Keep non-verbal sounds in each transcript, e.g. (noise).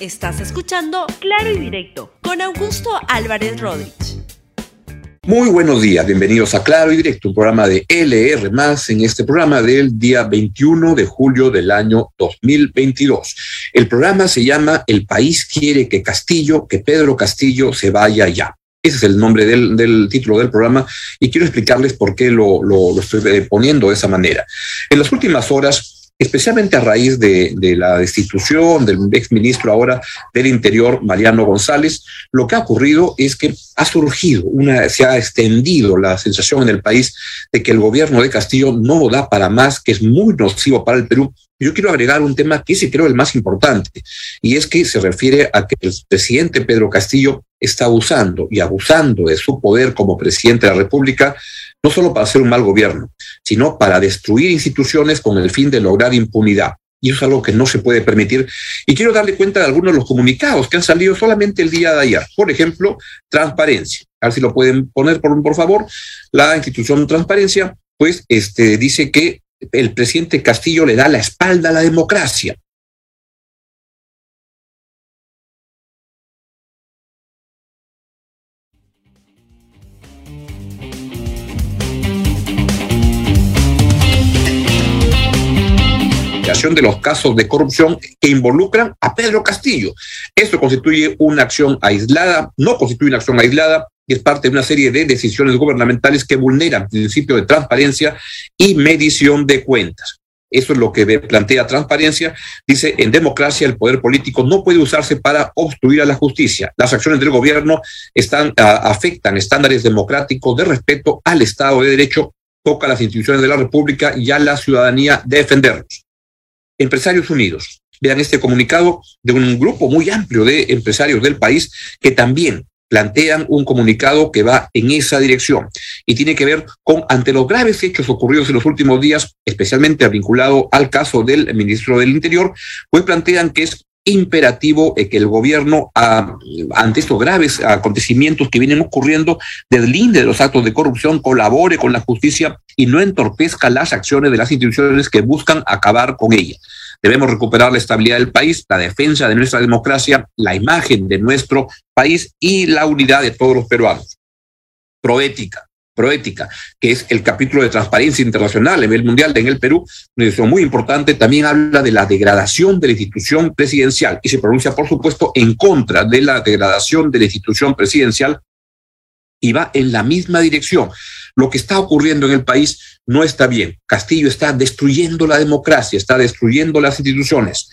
Estás escuchando Claro y Directo con Augusto Álvarez Rodríguez. Muy buenos días, bienvenidos a Claro y Directo, un programa de LR más en este programa del día 21 de julio del año 2022. El programa se llama El país quiere que Castillo, que Pedro Castillo se vaya ya. Ese es el nombre del, título del programa y quiero explicarles por qué lo, lo estoy eh, poniendo de esa manera. En las últimas horas, especialmente a raíz de, la destitución del exministro ahora del Interior, Mariano González, lo que ha ocurrido es que ha surgido una, se ha extendido la sensación en el país de que el gobierno de Castillo no da para más, que es muy nocivo para el Perú. Yo quiero agregar un tema que sí creo el más importante, y es que se refiere a que el presidente Pedro Castillo está usando y abusando de su poder como presidente de la República no solo para hacer un mal gobierno, sino para destruir instituciones con el fin de lograr impunidad. Y eso es algo que no se puede permitir. Y quiero darle cuenta de algunos de los comunicados que han salido solamente el día de ayer. Por ejemplo, transparencia. A ver si lo pueden poner, por, por favor. La institución Transparencia, pues, este, dice que el presidente Castillo le da la espalda a la democracia. De los casos de corrupción que involucran a Pedro Castillo. Esto constituye una acción aislada, no constituye una acción aislada, y es parte de una serie de decisiones gubernamentales que vulneran el principio de transparencia y medición de cuentas. Eso es lo que plantea transparencia. Dice, en democracia el poder político no puede usarse para obstruir a la justicia. Las acciones del gobierno están, afectan estándares democráticos de respeto al Estado de Derecho, toca a las instituciones de la República y a la ciudadanía defenderlos. Empresarios Unidos. Vean este comunicado de un grupo muy amplio de empresarios del país que también plantean un comunicado que va en esa dirección y tiene que ver con, ante los graves hechos ocurridos en los últimos días, especialmente vinculado al caso del ministro del Interior, pues plantean que es imperativo que el gobierno, ante estos graves acontecimientos que vienen ocurriendo, deslinde de los actos de corrupción, colabore con la justicia y no entorpezca las acciones de las instituciones que buscan acabar con ella. Debemos recuperar la estabilidad del país, la defensa de nuestra democracia, la imagen de nuestro país y la unidad de todos los peruanos. Proética proética, que es el capítulo de transparencia internacional a nivel mundial en el Perú, una muy importante, también habla de la degradación de la institución presidencial y se pronuncia, por supuesto, en contra de la degradación de la institución presidencial y va en la misma dirección. Lo que está ocurriendo en el país no está bien. Castillo está destruyendo la democracia, está destruyendo las instituciones.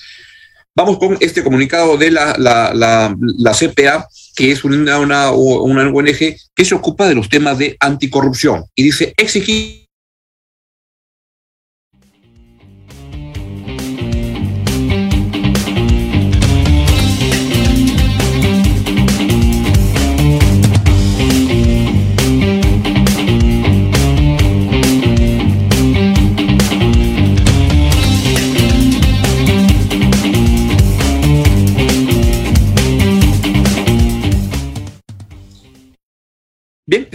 Vamos con este comunicado de la, CPA que es una, una ONG que se ocupa de los temas de anticorrupción y dice exigir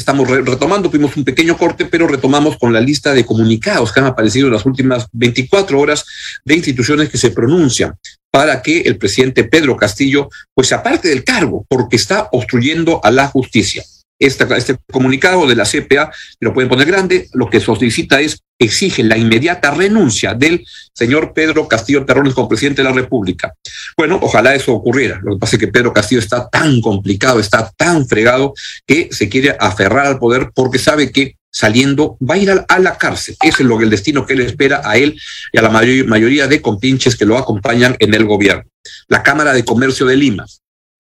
Estamos retomando, tuvimos un pequeño corte, pero retomamos con la lista de comunicados que han aparecido en las últimas 24 horas de instituciones que se pronuncian para que el presidente Pedro Castillo, pues aparte del cargo, porque está obstruyendo a la justicia este comunicado de la CPA, lo pueden poner grande, lo que solicita es, exige la inmediata renuncia del señor Pedro Castillo Terrones como presidente de la República. Bueno, ojalá eso ocurriera. Lo que pasa es que Pedro Castillo está tan complicado, está tan fregado, que se quiere aferrar al poder porque sabe que saliendo va a ir a, la cárcel. Ese es lo el destino que le espera a él y a la mayoría de compinches que lo acompañan en el gobierno. La Cámara de Comercio de Lima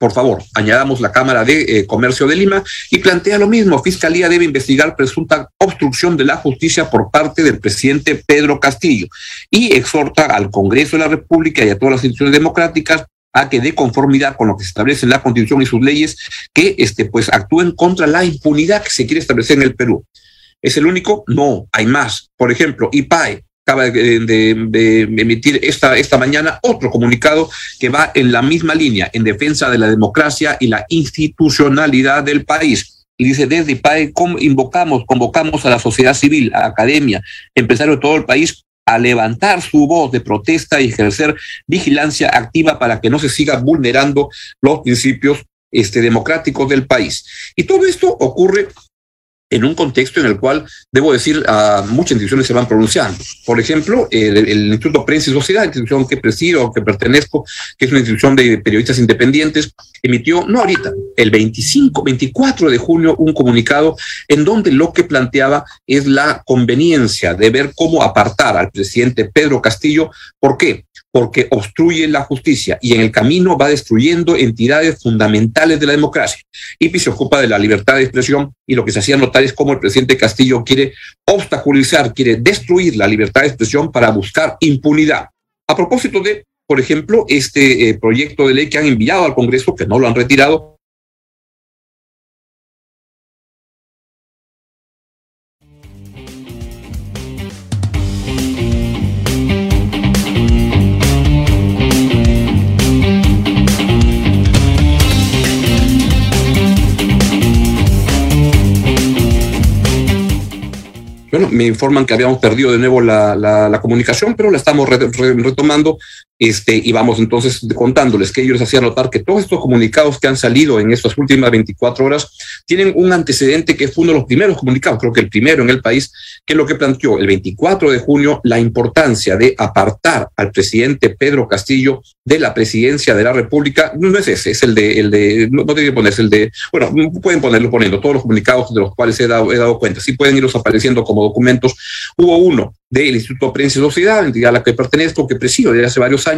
por favor, añadamos la Cámara de eh, Comercio de Lima y plantea lo mismo. Fiscalía debe investigar presunta obstrucción de la justicia por parte del presidente Pedro Castillo y exhorta al Congreso de la República y a todas las instituciones democráticas a que de conformidad con lo que se establece en la Constitución y sus leyes, que este, pues, actúen contra la impunidad que se quiere establecer en el Perú. ¿Es el único? No, hay más. Por ejemplo, IPAE, acaba de, emitir esta, esta mañana otro comunicado que va en la misma línea, en defensa de la democracia y la institucionalidad del país. Y dice, desde IPAE invocamos, convocamos a la sociedad civil, a la academia, empresarios de todo el país a levantar su voz de protesta y ejercer vigilancia activa para que no se siga vulnerando los principios este, democráticos del país. Y todo esto ocurre en un contexto en el cual, debo decir, muchas instituciones se van pronunciando. Por ejemplo, el, el, Instituto Prensa y Sociedad, institución que presido que pertenezco, que es una institución de periodistas independientes, emitió, no ahorita, el 25, 24 de junio, un comunicado en donde lo que planteaba es la conveniencia de ver cómo apartar al presidente Pedro Castillo. ¿Por qué? Porque obstruye la justicia y en el camino va destruyendo entidades fundamentales de la democracia. Y se ocupa de la libertad de expresión y lo que se hacía notar es cómo el presidente Castillo quiere obstaculizar, quiere destruir la libertad de expresión para buscar impunidad. A propósito de, por ejemplo, este eh, proyecto de ley que han enviado al Congreso, que no lo han retirado, Bueno, me informan que habíamos perdido de nuevo la, la, comunicación, pero la estamos re, re, retomando este, y vamos entonces contándoles que ellos hacían notar que todos estos comunicados que han salido en estas últimas 24 horas tienen un antecedente que fue uno de los primeros comunicados, creo que el primero en el país, que es lo que planteó el 24 de junio la importancia de apartar al presidente Pedro Castillo de la presidencia de la República. No es ese, es el de, el de no, no que ponerse el de, bueno, pueden ponerlo poniendo todos los comunicados de los cuales he dado, he dado cuenta, sí pueden irlos apareciendo como documentos. Hubo uno del Instituto Prensa y Sociedad, entidad a la que pertenezco, que presido desde hace varios años,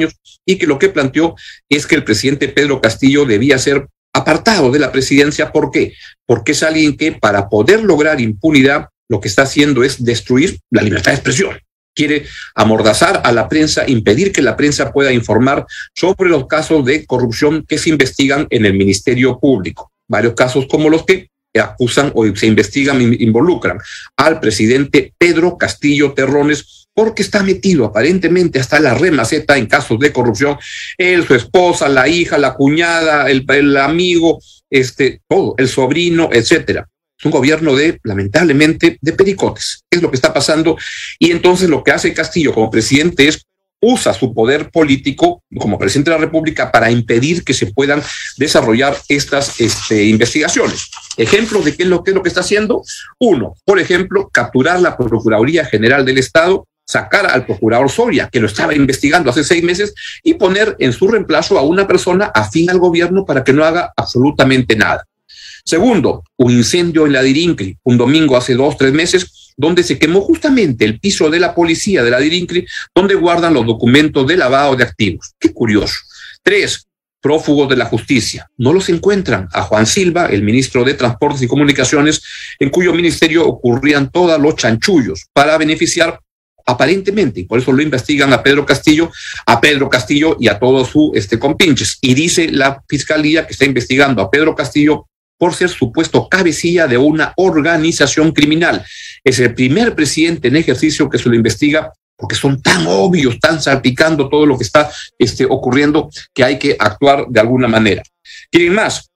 y que lo que planteó es que el presidente Pedro Castillo debía ser apartado de la presidencia. ¿Por qué? Porque es alguien que para poder lograr impunidad lo que está haciendo es destruir la libertad de expresión. Quiere amordazar a la prensa, impedir que la prensa pueda informar sobre los casos de corrupción que se investigan en el Ministerio Público. Varios casos como los que acusan o se investigan, involucran al presidente Pedro Castillo Terrones porque está metido aparentemente hasta la remaceta en casos de corrupción. Él, su esposa, la hija, la cuñada, el, el amigo, este, todo, el sobrino, etcétera. Es un gobierno de, lamentablemente, de pericotes. Es lo que está pasando. Y entonces lo que hace Castillo como presidente es usa su poder político como presidente de la República para impedir que se puedan desarrollar estas este, investigaciones. Ejemplos de qué es, lo, qué es lo que está haciendo. Uno, por ejemplo, capturar la Procuraduría General del Estado, sacar al procurador Soria, que lo estaba investigando hace seis meses, y poner en su reemplazo a una persona afín al gobierno para que no haga absolutamente nada. Segundo, un incendio en la Dirincri, un domingo hace dos, tres meses, donde se quemó justamente el piso de la policía de la Dirincri, donde guardan los documentos de lavado de activos. Qué curioso. Tres, prófugos de la justicia. No los encuentran a Juan Silva, el ministro de Transportes y Comunicaciones, en cuyo ministerio ocurrían todos los chanchullos para beneficiar aparentemente, y por eso lo investigan a Pedro Castillo, a Pedro Castillo y a todos sus este, compinches. Y dice la fiscalía que está investigando a Pedro Castillo por ser supuesto cabecilla de una organización criminal. Es el primer presidente en ejercicio que se lo investiga porque son tan obvios, tan salpicando todo lo que está este, ocurriendo que hay que actuar de alguna manera. ¿Quieren más?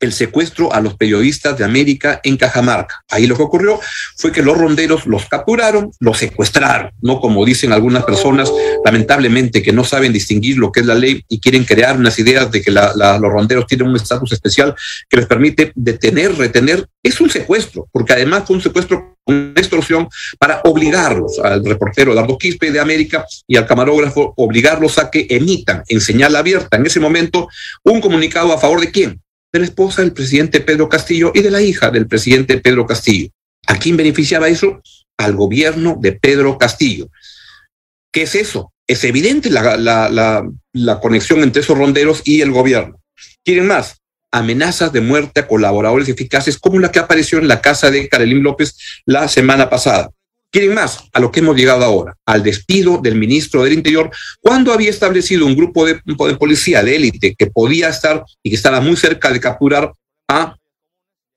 El secuestro a los periodistas de América en Cajamarca. Ahí lo que ocurrió fue que los ronderos los capturaron, los secuestraron, no como dicen algunas personas, lamentablemente, que no saben distinguir lo que es la ley y quieren crear unas ideas de que la, los ronderos tienen un estatus especial que les permite detener, retener. Es un secuestro, porque además fue un secuestro una extorsión para obligarlos al reportero Eduardo Quispe de América y al camarógrafo, obligarlos a que emitan en señal abierta en ese momento un comunicado a favor de quién? De la esposa del presidente Pedro Castillo y de la hija del presidente Pedro Castillo. ¿A quién beneficiaba eso? Al gobierno de Pedro Castillo. ¿Qué es eso? Es evidente la, la, la, conexión entre esos ronderos y el gobierno. ¿Quieren más? amenazas de muerte a colaboradores eficaces como la que apareció en la casa de Carolín López la semana pasada. ¿Quieren más? A lo que hemos llegado ahora, al despido del ministro del Interior, cuando había establecido un grupo de, policía de élite que podía estar y que estaba muy cerca de capturar a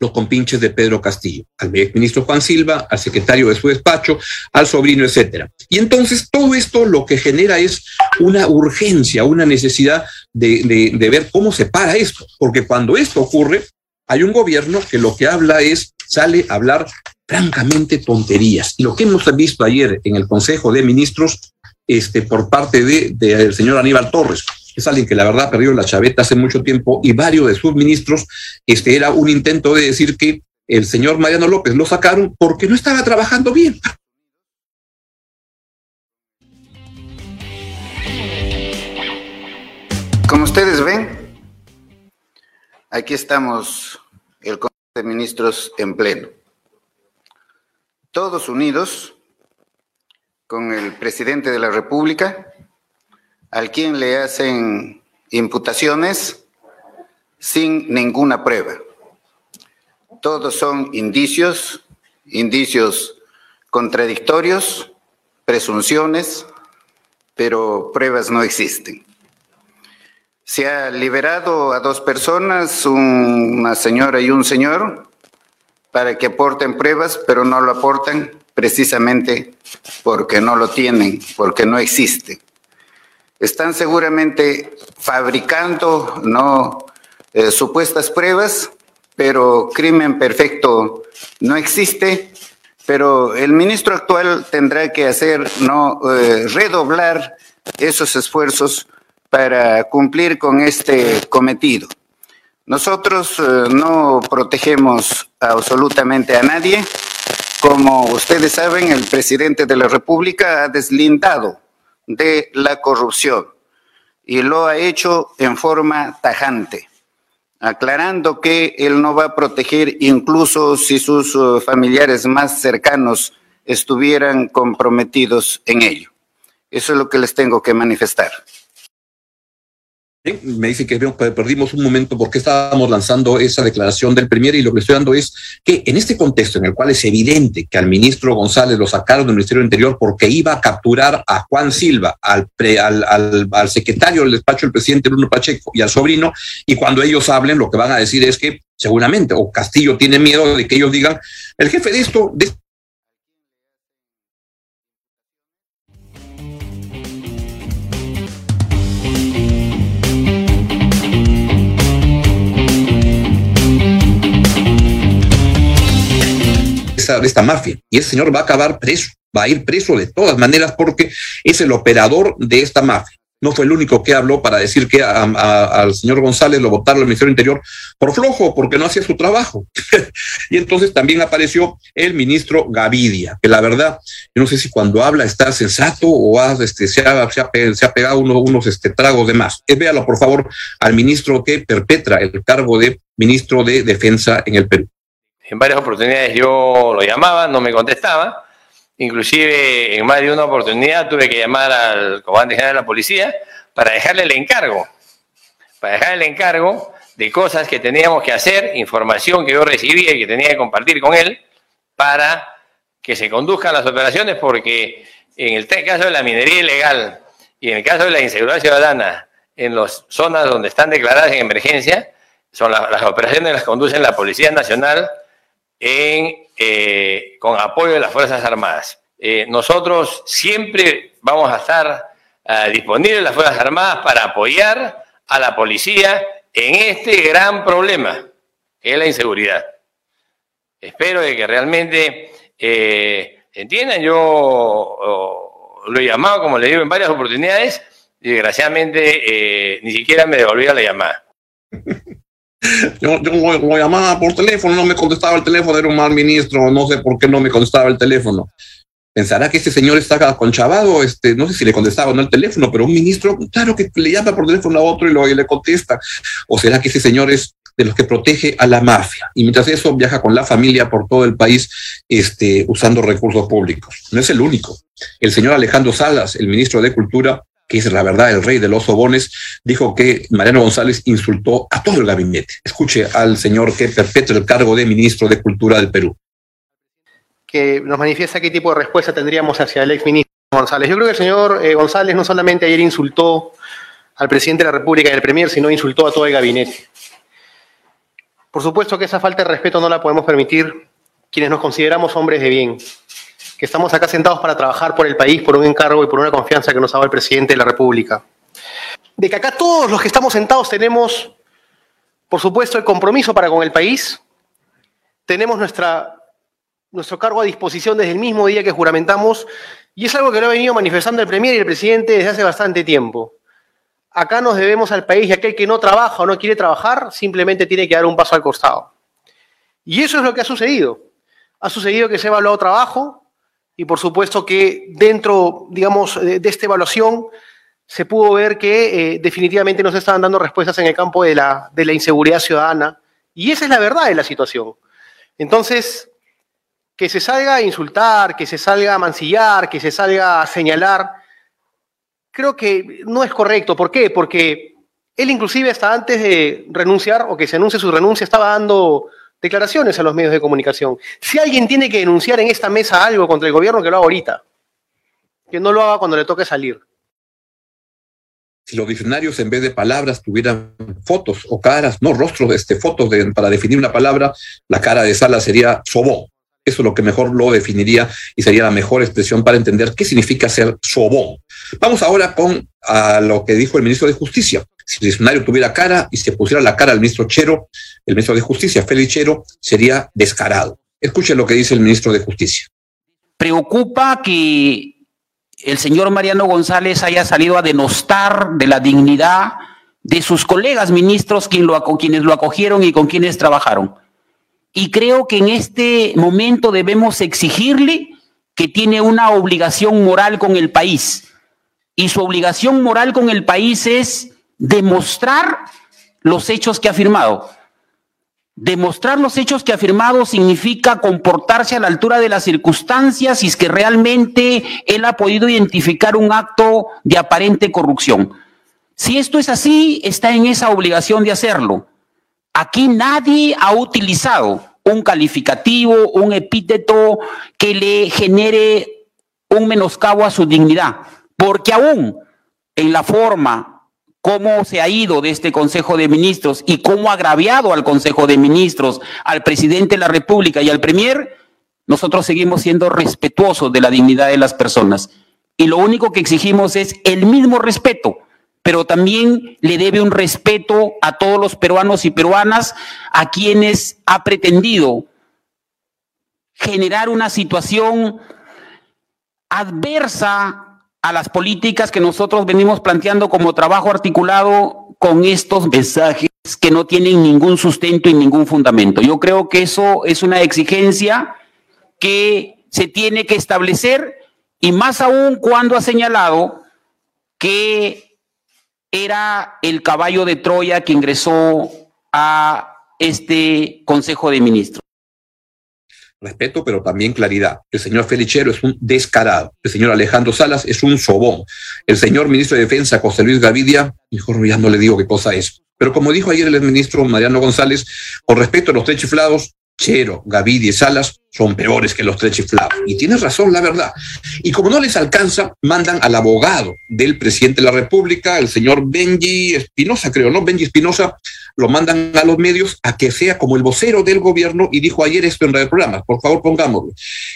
los compinches de Pedro Castillo, al ministro Juan Silva, al secretario de su despacho, al sobrino, etcétera. Y entonces todo esto lo que genera es una urgencia, una necesidad de ver cómo se para esto, porque cuando esto ocurre, hay un gobierno que lo que habla es, sale a hablar francamente tonterías. Y lo que hemos visto ayer en el Consejo de Ministros este, por parte del de, señor Aníbal Torres, es alguien que la verdad perdió la chaveta hace mucho tiempo y varios de sus ministros, este era un intento de decir que el señor Mariano López lo sacaron porque no estaba trabajando bien. Como ustedes ven, aquí estamos el Consejo de Ministros en pleno. Todos unidos con el presidente de la República, al quien le hacen imputaciones sin ninguna prueba. Todos son indicios, indicios contradictorios, presunciones, pero pruebas no existen. Se ha liberado a dos personas, una señora y un señor, para que aporten pruebas, pero no lo aportan precisamente porque no lo tienen, porque no existe. Están seguramente fabricando no eh, supuestas pruebas, pero crimen perfecto no existe. Pero el ministro actual tendrá que hacer no eh, redoblar esos esfuerzos para cumplir con este cometido. Nosotros eh, no protegemos absolutamente a nadie. Como ustedes saben, el presidente de la República ha deslindado de la corrupción y lo ha hecho en forma tajante, aclarando que él no va a proteger incluso si sus eh, familiares más cercanos estuvieran comprometidos en ello. Eso es lo que les tengo que manifestar. Me dice que perdimos un momento porque estábamos lanzando esa declaración del Premier y lo que estoy dando es que en este contexto en el cual es evidente que al ministro González lo sacaron del Ministerio del Interior porque iba a capturar a Juan Silva, al, al, al, secretario del despacho del presidente Bruno Pacheco y al sobrino, y cuando ellos hablen lo que van a decir es que seguramente, o Castillo tiene miedo de que ellos digan, el jefe de esto, de de esta mafia. Y ese señor va a acabar preso, va a ir preso de todas maneras porque es el operador de esta mafia. No fue el único que habló para decir que al señor González lo votaron al Ministerio Interior por flojo, porque no hacía su trabajo. (laughs) y entonces también apareció el ministro Gavidia, que la verdad, yo no sé si cuando habla está sensato o este, se, ha, se, ha, pegado unos este, tragos de más. Eh, véalo, por favor, al ministro que perpetra el cargo de ministro de Defensa en el Perú. En varias oportunidades yo lo llamaba, no me contestaba. Inclusive en más de una oportunidad tuve que llamar al comandante general de la policía para dejarle el encargo, para dejarle el encargo de cosas que teníamos que hacer, información que yo recibía y que tenía que compartir con él para que se conduzcan las operaciones, porque en el caso de la minería ilegal y en el caso de la inseguridad ciudadana en las zonas donde están declaradas en emergencia, son las operaciones las conducen la Policía Nacional, eh, con apoyo de las Fuerzas Armadas. Eh, nosotros siempre vamos a estar uh, disponibles, las Fuerzas Armadas, para apoyar a la policía en este gran problema, que es la inseguridad. Espero de que realmente entiendan. Yo lo he llamado, como le digo, en varias oportunidades, y desgraciadamente ni siquiera me devolvía la llamada. (laughs) Yo, yo lo, llamaba por teléfono, no me contestaba el teléfono, era un mal ministro, no sé por qué no me contestaba el teléfono. Pensará que este señor está conchavado, este, no sé si le contestaba o no el teléfono, pero un ministro, claro que le llama por teléfono a otro y, lo, y le contesta. ¿O será que ese señor es de los que protege a la mafia? Y mientras eso viaja con la familia por todo el país este, usando recursos públicos. No es el único. El señor Alejandro Salas, el ministro de Cultura, que es la verdad el rey de los sobones, dijo que Mariano González insultó a todo el gabinete. Escuche al señor que perpetra el cargo de ministro de Cultura del Perú. Que nos manifiesta qué tipo de respuesta tendríamos hacia el exministro González. Yo creo que el señor eh, González no solamente ayer insultó al presidente de la República y al Premier, sino insultó a todo el gabinete. Por supuesto que esa falta de respeto no la podemos permitir quienes nos consideramos hombres de bien que estamos acá sentados para trabajar por el país, por un encargo y por una confianza que nos ha dado el presidente de la República. De que acá todos los que estamos sentados tenemos, por supuesto, el compromiso para con el país, tenemos nuestra nuestro cargo a disposición desde el mismo día que juramentamos y es algo que lo ha venido manifestando el Premier y el presidente desde hace bastante tiempo. Acá nos debemos al país y aquel que no trabaja o no quiere trabajar simplemente tiene que dar un paso al costado. Y eso es lo que ha sucedido. Ha sucedido que se ha evaluado trabajo y por supuesto que dentro, digamos, de, esta evaluación se pudo ver que eh, definitivamente no se estaban dando respuestas en el campo de la, de la inseguridad ciudadana. Y esa es la verdad de la situación. Entonces, que se salga a insultar, que se salga a mancillar, que se salga a señalar, creo que no es correcto. ¿Por qué? Porque él inclusive hasta antes de renunciar o que se anuncie su renuncia estaba dando declaraciones a los medios de comunicación. Si alguien tiene que denunciar en esta mesa algo contra el gobierno, que lo haga ahorita. Que no lo haga cuando le toque salir. Si los diccionarios en vez de palabras tuvieran fotos o caras, no rostros, este, fotos para definir una palabra, la cara de Sala sería sobó. Eso es lo que mejor lo definiría y sería la mejor expresión para entender qué significa ser sobón. Vamos ahora con a lo que dijo el ministro de Justicia. Si el diccionario tuviera cara y se pusiera la cara al ministro Chero, el ministro de Justicia, Félix Chero, sería descarado. Escuchen lo que dice el ministro de Justicia. Preocupa que el señor Mariano González haya salido a denostar de la dignidad de sus colegas ministros quienes lo acogieron y con quienes trabajaron. Y creo que en este momento debemos exigirle que tiene una obligación moral con el país. Y su obligación moral con el país es demostrar los hechos que ha firmado. Demostrar los hechos que ha firmado significa comportarse a la altura de las circunstancias y es que realmente él ha podido identificar un acto de aparente corrupción. Si esto es así, está en esa obligación de hacerlo. Aquí nadie ha utilizado un calificativo, un epíteto que le genere un menoscabo a su dignidad, porque aún en la forma cómo se ha ido de este Consejo de Ministros y cómo ha agraviado al Consejo de Ministros, al presidente de la República y al Premier, nosotros seguimos siendo respetuosos de la dignidad de las personas. Y lo único que exigimos es el mismo respeto pero también le debe un respeto a todos los peruanos y peruanas a quienes ha pretendido generar una situación adversa a las políticas que nosotros venimos planteando como trabajo articulado con estos mensajes que no tienen ningún sustento y ningún fundamento. Yo creo que eso es una exigencia que se tiene que establecer y más aún cuando ha señalado que era el caballo de Troya que ingresó a este Consejo de Ministros. Respeto, pero también claridad. El señor Felichero es un descarado. El señor Alejandro Salas es un sobón. El señor ministro de Defensa, José Luis Gavidia, mejor ya no le digo qué cosa es. Pero como dijo ayer el ministro Mariano González, con respecto a los tres chiflados, Chero, Gavidia y Salas son peores que los tres chiflados. Y tienes razón, la verdad. Y como no les alcanza, mandan al abogado del presidente de la República, el señor Benji Espinosa, creo, ¿no? Benji Espinosa, lo mandan a los medios a que sea como el vocero del gobierno y dijo ayer esto en Radio Programas. Por favor, pongámoslo.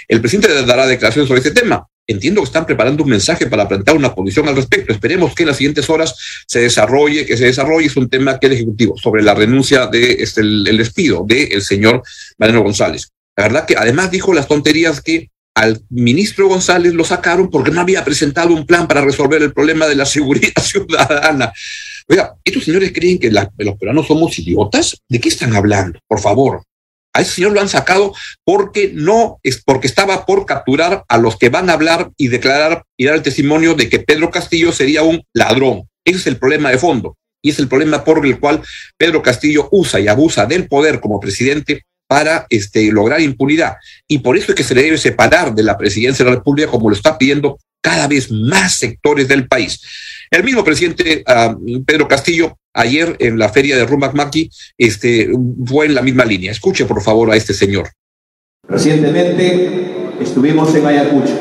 El presidente dará declaraciones sobre este tema. Entiendo que están preparando un mensaje para plantear una posición al respecto. Esperemos que en las siguientes horas se desarrolle, que se desarrolle. Es un tema que el Ejecutivo, sobre la renuncia de este, el, despido del señor Mariano González. La verdad que además dijo las tonterías que al ministro González lo sacaron porque no había presentado un plan para resolver el problema de la seguridad (laughs) ciudadana. Oiga, ¿estos señores creen que los peruanos somos idiotas? ¿De qué están hablando? Por favor, a ese señor lo han sacado porque no es porque estaba por capturar a los que van a hablar y declarar y dar el testimonio de que Pedro Castillo sería un ladrón. Ese es el problema de fondo y es el problema por el cual Pedro Castillo usa y abusa del poder como presidente para este, lograr impunidad. Y por eso es que se le debe separar de la presidencia de la República como lo está pidiendo cada vez más sectores del país. El mismo presidente ah, Pedro Castillo ayer en la feria de Rumac Maki este, fue en la misma línea. Escuche por favor a este señor. Recientemente estuvimos en Ayacucho.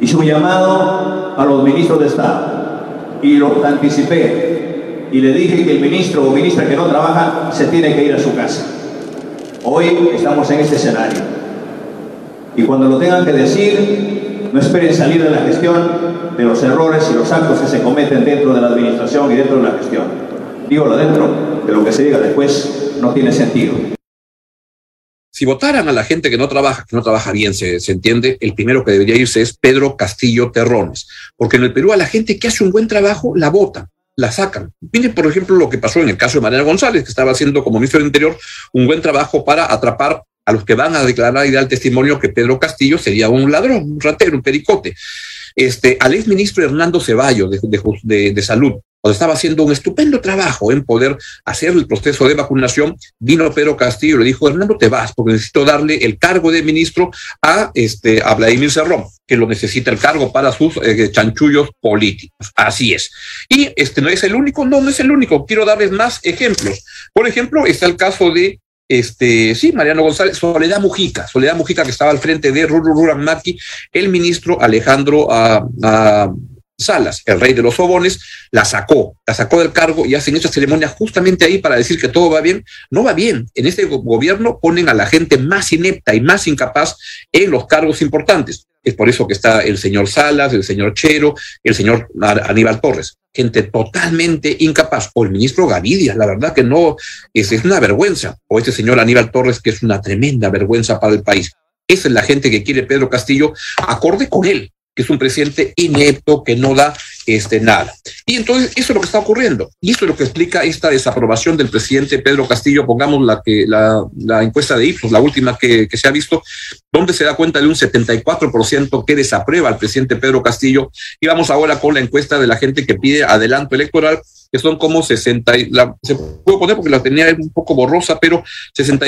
Hice un llamado a los ministros de Estado y lo anticipé y le dije que el ministro o ministra que no trabaja se tiene que ir a su casa. Hoy estamos en este escenario. Y cuando lo tengan que decir, no esperen salir de la gestión de los errores y los actos que se cometen dentro de la administración y dentro de la gestión. Digo lo dentro, de lo que se diga después no tiene sentido. Si votaran a la gente que no trabaja, que no trabaja bien, se, se, entiende, el primero que debería irse es Pedro Castillo Terrones, porque en el Perú a la gente que hace un buen trabajo la votan, la sacan. Miren, por ejemplo, lo que pasó en el caso de Mariana González, que estaba haciendo como ministro del Interior un buen trabajo para atrapar a los que van a declarar y dar testimonio que Pedro Castillo sería un ladrón, un ratero, un pericote. Este, al ex ministro Hernando Ceballos de, de, de, de Salud, cuando estaba haciendo un estupendo trabajo en poder hacer el proceso de vacunación, vino Pedro Castillo y le dijo, Hernando, te vas porque necesito darle el cargo de ministro a, este, a Vladimir Cerrón, que lo necesita el cargo para sus eh, chanchullos políticos. Así es. Y este no es el único, no, no es el único. Quiero darles más ejemplos. Por ejemplo, está el caso de este, sí, Mariano González, Soledad Mujica, Soledad Mujica que estaba al frente de Ruran Maki, el ministro Alejandro uh, Salas, el rey de los sobones, la sacó, la sacó del cargo y hacen esa ceremonia justamente ahí para decir que todo va bien. No va bien. En este gobierno ponen a la gente más inepta y más incapaz en los cargos importantes. Es por eso que está el señor Salas, el señor Chero, el señor Aníbal Torres. Gente totalmente incapaz. O el ministro Gavidia, la verdad que no, es, es una vergüenza. O este señor Aníbal Torres, que es una tremenda vergüenza para el país. Esa es la gente que quiere Pedro Castillo, acorde con él que es un presidente inepto que no da este, nada. Y entonces eso es lo que está ocurriendo. Y eso es lo que explica esta desaprobación del presidente Pedro Castillo. Pongamos la, que, la, encuesta de Ipsos, la última que, que, se ha visto, donde se da cuenta de un 74% que desaprueba al presidente Pedro Castillo. Y vamos ahora con la encuesta de la gente que pide adelanto electoral, que son como 60, la, se puede poner porque la tenía un poco borrosa, pero 60,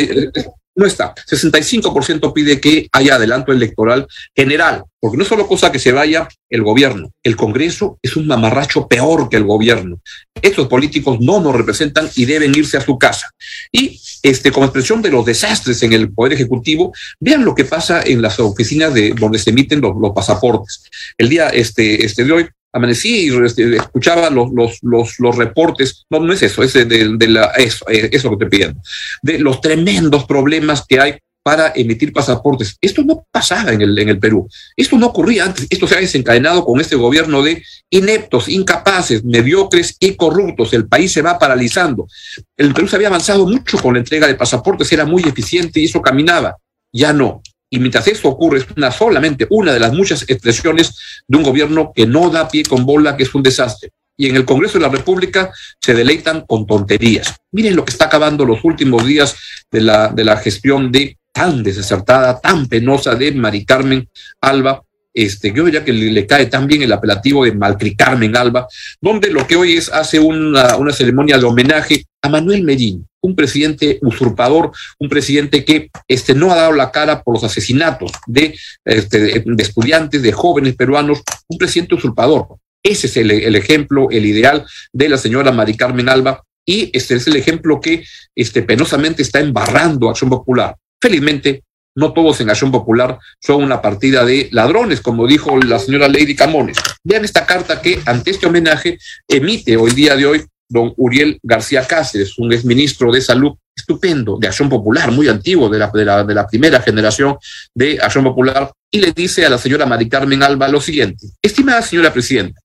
no está. 65% pide que haya adelanto electoral general, porque no es solo cosa que se vaya el gobierno, el Congreso es un mamarracho peor que el gobierno. Estos políticos no nos representan y deben irse a su casa. Y este, como expresión de los desastres en el Poder Ejecutivo, vean lo que pasa en las oficinas de donde se emiten los, los pasaportes. El día este, este de hoy amanecí y escuchaba los, los, los, los, reportes, no, no es eso, es de, de la, eso, eso que te piden, de los tremendos problemas que hay para emitir pasaportes. Esto no pasaba en el, en el Perú, esto no ocurría antes, esto se ha desencadenado con este gobierno de ineptos, incapaces, mediocres y corruptos. El país se va paralizando. El Perú se había avanzado mucho con la entrega de pasaportes, era muy eficiente y eso caminaba. Ya no. Y mientras eso ocurre, es una, solamente una de las muchas expresiones de un gobierno que no da pie con bola, que es un desastre. Y en el Congreso de la República se deleitan con tonterías. Miren lo que está acabando los últimos días de la, de la gestión de tan desacertada, tan penosa de Mari Carmen Alba, este, yo ya que le, le, cae tan bien el apelativo de Malcri Carmen Alba, donde lo que hoy es hace una, una ceremonia de homenaje a Manuel Medina, un presidente usurpador, un presidente que este, no ha dado la cara por los asesinatos de, este, estudiantes, de jóvenes peruanos, un presidente usurpador. Ese es el, ejemplo, el ideal de la señora Mari Carmen Alba y este es el ejemplo que este, penosamente está embarrando Acción Popular. Felizmente, no todos en Acción Popular son una partida de ladrones, como dijo la señora Lady Camones. Vean esta carta que ante este homenaje emite hoy día de hoy don Uriel García Cáceres, un exministro de Salud estupendo, de Acción Popular, muy antiguo, de la, de la, primera generación de Acción Popular, y le dice a la señora Mari Carmen Alba lo siguiente, estimada señora presidenta,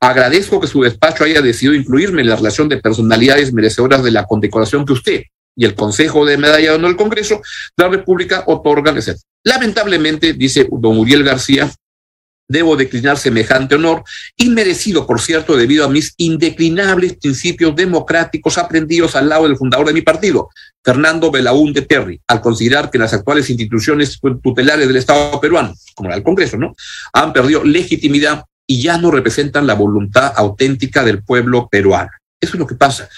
agradezco que su despacho haya decidido incluirme en la relación de personalidades merecedoras de la condecoración que usted y el Consejo de Medalla de Honor del Congreso de la República otorgan. Lamentablemente, dice don Uriel García, debo declinar semejante honor, inmerecido, por cierto, debido a mis indeclinables principios democráticos aprendidos al lado del fundador de mi partido, Fernando Belaúnde Terry, al considerar que las actuales instituciones tutelares del Estado peruano, como el Congreso, ¿no?, han perdido legitimidad y ya no representan la voluntad auténtica del pueblo peruano. Eso es lo que pasa.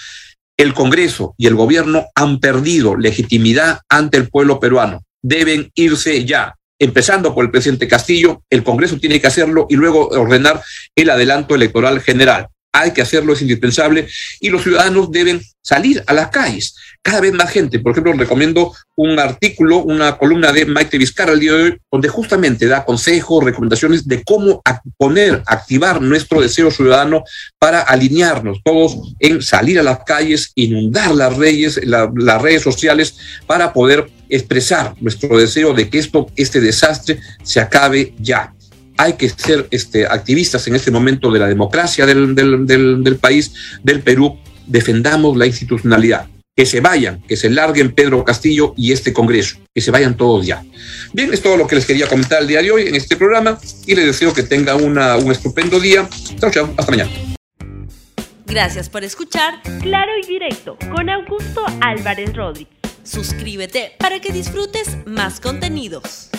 El Congreso y el gobierno han perdido legitimidad ante el pueblo peruano. Deben irse ya empezando por el presidente Castillo, el Congreso tiene que hacerlo y luego ordenar el adelanto electoral general. Hay que hacerlo, es indispensable, y los ciudadanos deben salir a las calles. Cada vez más gente, por ejemplo, recomiendo un artículo, una columna de Mike Vizcarra el día de hoy, donde justamente da consejos, recomendaciones de cómo poner, activar nuestro deseo ciudadano para alinearnos todos en salir a las calles, inundar las redes, la, las redes sociales para poder expresar nuestro deseo de que esto, este desastre se acabe ya. Hay que ser este, activistas en este momento de la democracia del país, del Perú, defendamos la institucionalidad. Que se vayan, que se larguen Pedro Castillo y este Congreso, que se vayan todos ya. Bien, es todo lo que les quería comentar el día de hoy en este programa y les deseo que tengan una, un estupendo día. Chao, chao, hasta mañana. Gracias por escuchar Claro y Directo con Augusto Álvarez Rodríguez. Suscríbete para que disfrutes más contenidos.